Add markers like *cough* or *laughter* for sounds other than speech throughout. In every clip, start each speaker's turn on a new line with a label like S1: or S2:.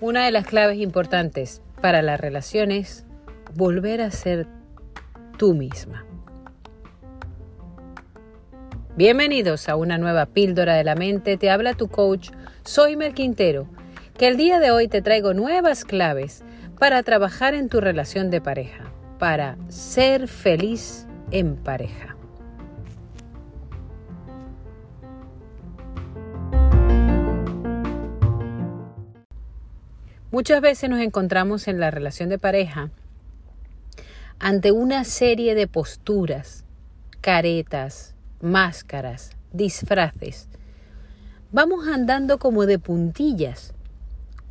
S1: Una de las claves importantes para las relaciones, volver a ser tú misma. Bienvenidos a una nueva píldora de la mente, te habla tu coach, soy Mer Quintero, que el día de hoy te traigo nuevas claves para trabajar en tu relación de pareja, para ser feliz en pareja. Muchas veces nos encontramos en la relación de pareja ante una serie de posturas, caretas, máscaras, disfraces. Vamos andando como de puntillas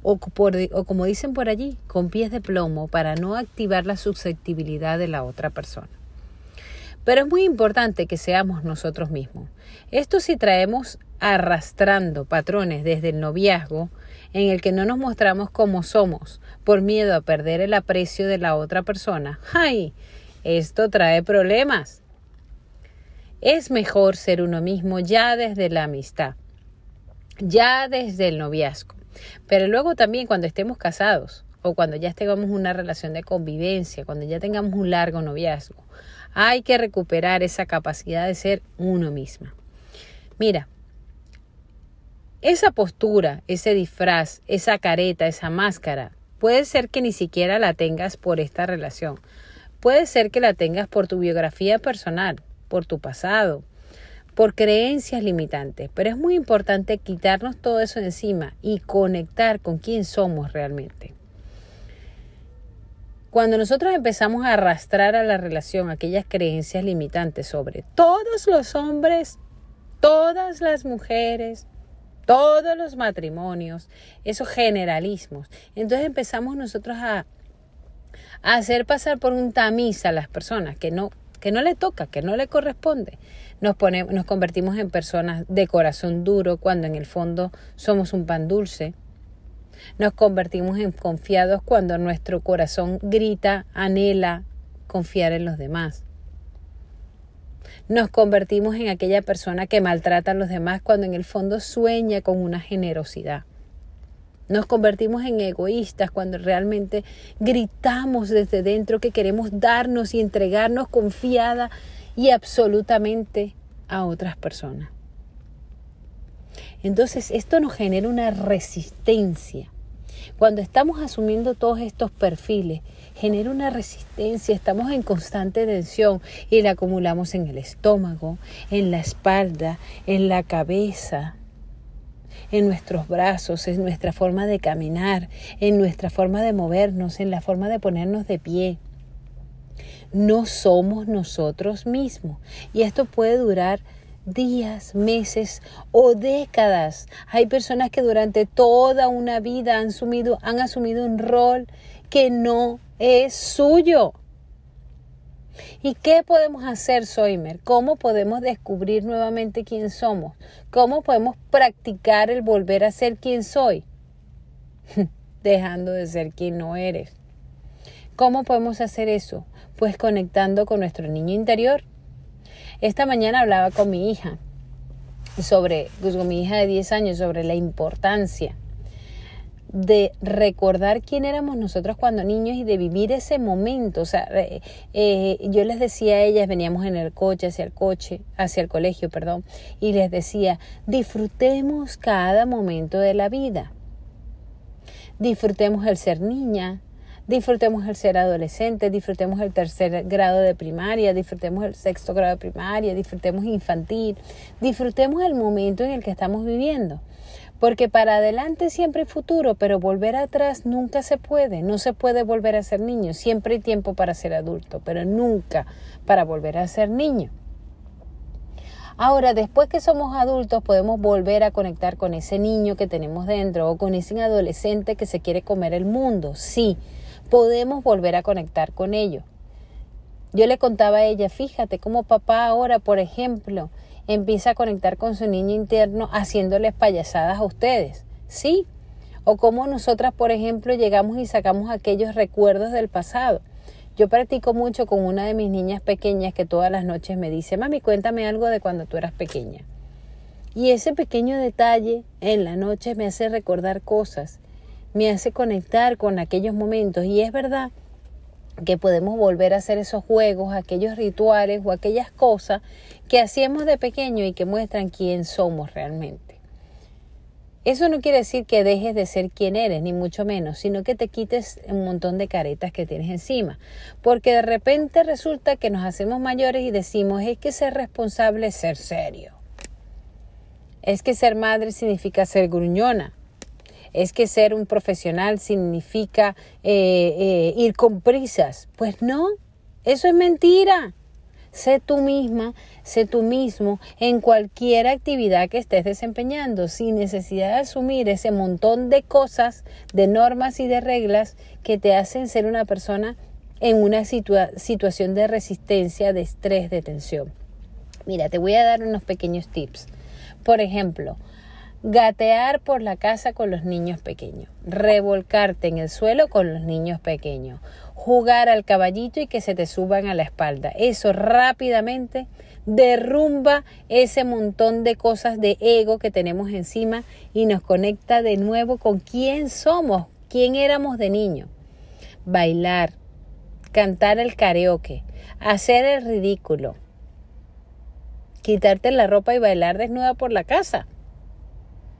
S1: o, como dicen por allí, con pies de plomo para no activar la susceptibilidad de la otra persona. Pero es muy importante que seamos nosotros mismos. Esto si traemos arrastrando patrones desde el noviazgo, en el que no nos mostramos como somos por miedo a perder el aprecio de la otra persona, ¡ay! Esto trae problemas. Es mejor ser uno mismo ya desde la amistad, ya desde el noviazgo, pero luego también cuando estemos casados o cuando ya tengamos una relación de convivencia, cuando ya tengamos un largo noviazgo, hay que recuperar esa capacidad de ser uno misma. Mira, esa postura, ese disfraz, esa careta, esa máscara, puede ser que ni siquiera la tengas por esta relación. Puede ser que la tengas por tu biografía personal, por tu pasado, por creencias limitantes. Pero es muy importante quitarnos todo eso encima y conectar con quién somos realmente. Cuando nosotros empezamos a arrastrar a la relación aquellas creencias limitantes sobre todos los hombres, todas las mujeres, todos los matrimonios, esos generalismos. Entonces empezamos nosotros a, hacer pasar por un tamiz a las personas que no, que no le toca, que no le corresponde. Nos, ponemos, nos convertimos en personas de corazón duro cuando en el fondo somos un pan dulce. Nos convertimos en confiados cuando nuestro corazón grita, anhela confiar en los demás nos convertimos en aquella persona que maltrata a los demás cuando en el fondo sueña con una generosidad. Nos convertimos en egoístas cuando realmente gritamos desde dentro que queremos darnos y entregarnos confiada y absolutamente a otras personas. Entonces esto nos genera una resistencia. Cuando estamos asumiendo todos estos perfiles genera una resistencia, estamos en constante tensión y la acumulamos en el estómago, en la espalda, en la cabeza, en nuestros brazos, en nuestra forma de caminar, en nuestra forma de movernos, en la forma de ponernos de pie. No somos nosotros mismos y esto puede durar días, meses o décadas. Hay personas que durante toda una vida han asumido, han asumido un rol que no es suyo. ¿Y qué podemos hacer, Soimer? ¿Cómo podemos descubrir nuevamente quién somos? ¿Cómo podemos practicar el volver a ser quien soy? *laughs* Dejando de ser quien no eres. ¿Cómo podemos hacer eso? Pues conectando con nuestro niño interior. Esta mañana hablaba con mi hija sobre, pues, con mi hija de 10 años, sobre la importancia de recordar quién éramos nosotros cuando niños y de vivir ese momento. O sea, eh, yo les decía a ellas, veníamos en el coche, hacia el coche, hacia el colegio, perdón, y les decía, disfrutemos cada momento de la vida. Disfrutemos el ser niña, disfrutemos el ser adolescente, disfrutemos el tercer grado de primaria, disfrutemos el sexto grado de primaria, disfrutemos infantil, disfrutemos el momento en el que estamos viviendo. Porque para adelante siempre hay futuro, pero volver atrás nunca se puede. No se puede volver a ser niño. Siempre hay tiempo para ser adulto, pero nunca para volver a ser niño. Ahora, después que somos adultos, podemos volver a conectar con ese niño que tenemos dentro o con ese adolescente que se quiere comer el mundo. Sí, podemos volver a conectar con ello. Yo le contaba a ella, fíjate cómo papá ahora, por ejemplo, empieza a conectar con su niño interno haciéndoles payasadas a ustedes. ¿Sí? O como nosotras, por ejemplo, llegamos y sacamos aquellos recuerdos del pasado. Yo practico mucho con una de mis niñas pequeñas que todas las noches me dice, mami, cuéntame algo de cuando tú eras pequeña. Y ese pequeño detalle en la noche me hace recordar cosas, me hace conectar con aquellos momentos. Y es verdad que podemos volver a hacer esos juegos, aquellos rituales o aquellas cosas que hacíamos de pequeño y que muestran quién somos realmente. Eso no quiere decir que dejes de ser quien eres, ni mucho menos, sino que te quites un montón de caretas que tienes encima. Porque de repente resulta que nos hacemos mayores y decimos, es que ser responsable es ser serio. Es que ser madre significa ser gruñona. Es que ser un profesional significa eh, eh, ir con prisas. Pues no, eso es mentira. Sé tú misma, sé tú mismo en cualquier actividad que estés desempeñando, sin necesidad de asumir ese montón de cosas, de normas y de reglas que te hacen ser una persona en una situación de resistencia, de estrés, de tensión. Mira, te voy a dar unos pequeños tips. Por ejemplo, gatear por la casa con los niños pequeños, revolcarte en el suelo con los niños pequeños, jugar al caballito y que se te suban a la espalda. Eso rápidamente derrumba ese montón de cosas de ego que tenemos encima y nos conecta de nuevo con quién somos, quién éramos de niño. Bailar, cantar el karaoke, hacer el ridículo, quitarte la ropa y bailar desnuda por la casa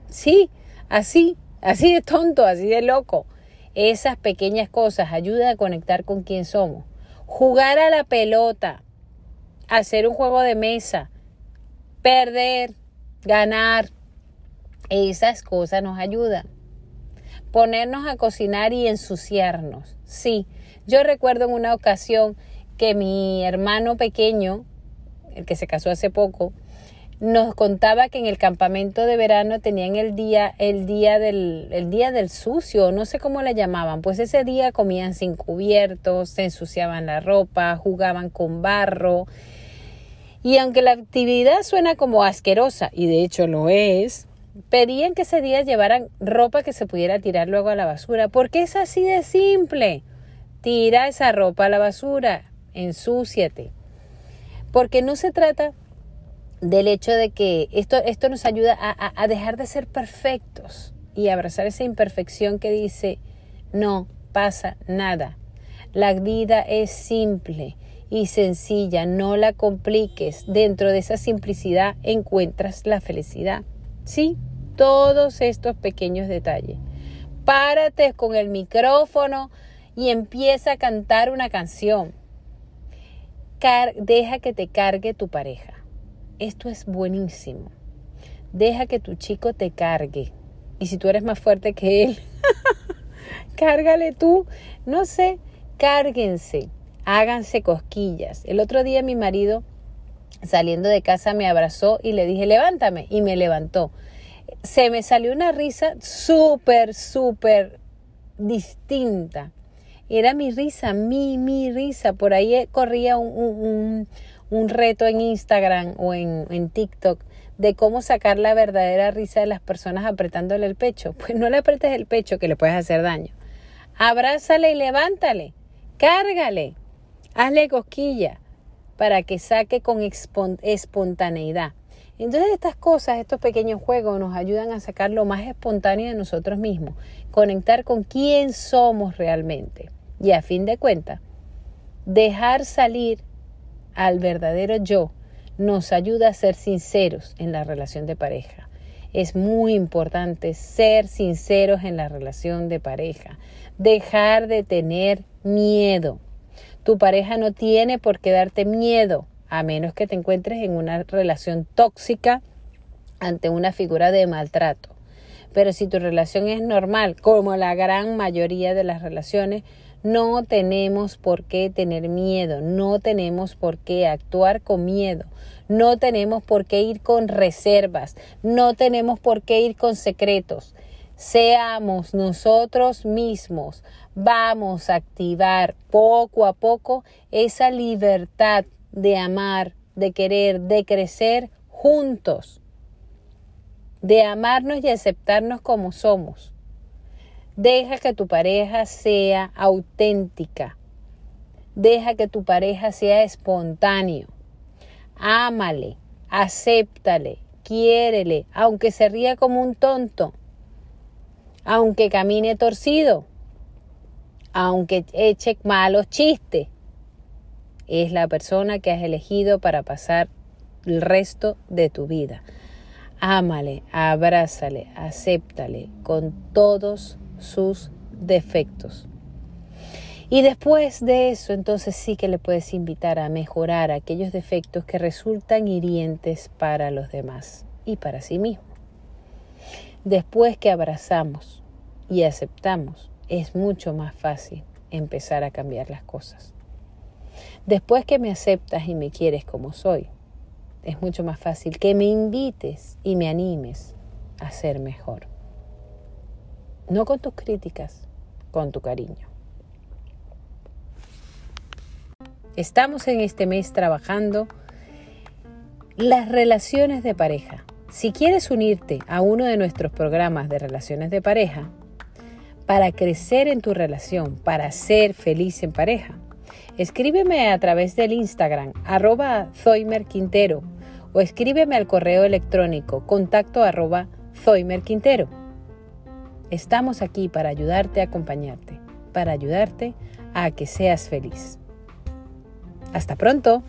S1: Sí, así, así de tonto, así de loco. Esas pequeñas cosas ayudan a conectar con quién somos. Jugar a la pelota, hacer un juego de mesa, perder, ganar, esas cosas nos ayudan. Ponernos a cocinar y ensuciarnos. Sí, yo recuerdo en una ocasión que mi hermano pequeño, el que se casó hace poco, nos contaba que en el campamento de verano tenían el día, el día del, el día del sucio, no sé cómo le llamaban, pues ese día comían sin cubiertos, se ensuciaban la ropa, jugaban con barro. Y aunque la actividad suena como asquerosa, y de hecho lo es, pedían que ese día llevaran ropa que se pudiera tirar luego a la basura, porque es así de simple. Tira esa ropa a la basura, ensúciate. Porque no se trata del hecho de que esto, esto nos ayuda a, a dejar de ser perfectos y abrazar esa imperfección que dice, no pasa nada. La vida es simple y sencilla, no la compliques. Dentro de esa simplicidad encuentras la felicidad. Sí, todos estos pequeños detalles. Párate con el micrófono y empieza a cantar una canción. deja que te cargue tu pareja esto es buenísimo. Deja que tu chico te cargue. Y si tú eres más fuerte que él, *laughs* cárgale tú. No sé, cárguense, háganse cosquillas. El otro día mi marido saliendo de casa me abrazó y le dije, levántame. Y me levantó. Se me salió una risa súper, súper distinta. Era mi risa, mi, mi risa. Por ahí corría un, un reto en Instagram o en, en TikTok de cómo sacar la verdadera risa de las personas apretándole el pecho. Pues no le apretes el pecho que le puedes hacer daño. Abrázale y levántale. Cárgale. Hazle cosquilla para que saque con espontaneidad. Entonces estas cosas, estos pequeños juegos nos ayudan a sacar lo más espontáneo de nosotros mismos, conectar con quién somos realmente y a fin de cuentas, dejar salir al verdadero yo nos ayuda a ser sinceros en la relación de pareja. Es muy importante ser sinceros en la relación de pareja. Dejar de tener miedo. Tu pareja no tiene por qué darte miedo, a menos que te encuentres en una relación tóxica ante una figura de maltrato. Pero si tu relación es normal, como la gran mayoría de las relaciones, no tenemos por qué tener miedo, no tenemos por qué actuar con miedo, no tenemos por qué ir con reservas, no tenemos por qué ir con secretos. Seamos nosotros mismos, vamos a activar poco a poco esa libertad de amar, de querer, de crecer juntos, de amarnos y aceptarnos como somos. Deja que tu pareja sea auténtica. Deja que tu pareja sea espontáneo. Ámale, acéptale, quiérele, aunque se ría como un tonto, aunque camine torcido, aunque eche malos chistes. Es la persona que has elegido para pasar el resto de tu vida. Ámale, abrázale, acéptale con todos sus defectos. Y después de eso, entonces sí que le puedes invitar a mejorar aquellos defectos que resultan hirientes para los demás y para sí mismo. Después que abrazamos y aceptamos, es mucho más fácil empezar a cambiar las cosas. Después que me aceptas y me quieres como soy, es mucho más fácil que me invites y me animes a ser mejor. No con tus críticas, con tu cariño. Estamos en este mes trabajando las relaciones de pareja. Si quieres unirte a uno de nuestros programas de relaciones de pareja, para crecer en tu relación, para ser feliz en pareja, escríbeme a través del Instagram arroba Zoimer Quintero o escríbeme al correo electrónico contacto arroba Zoimer Quintero. Estamos aquí para ayudarte a acompañarte, para ayudarte a que seas feliz. Hasta pronto.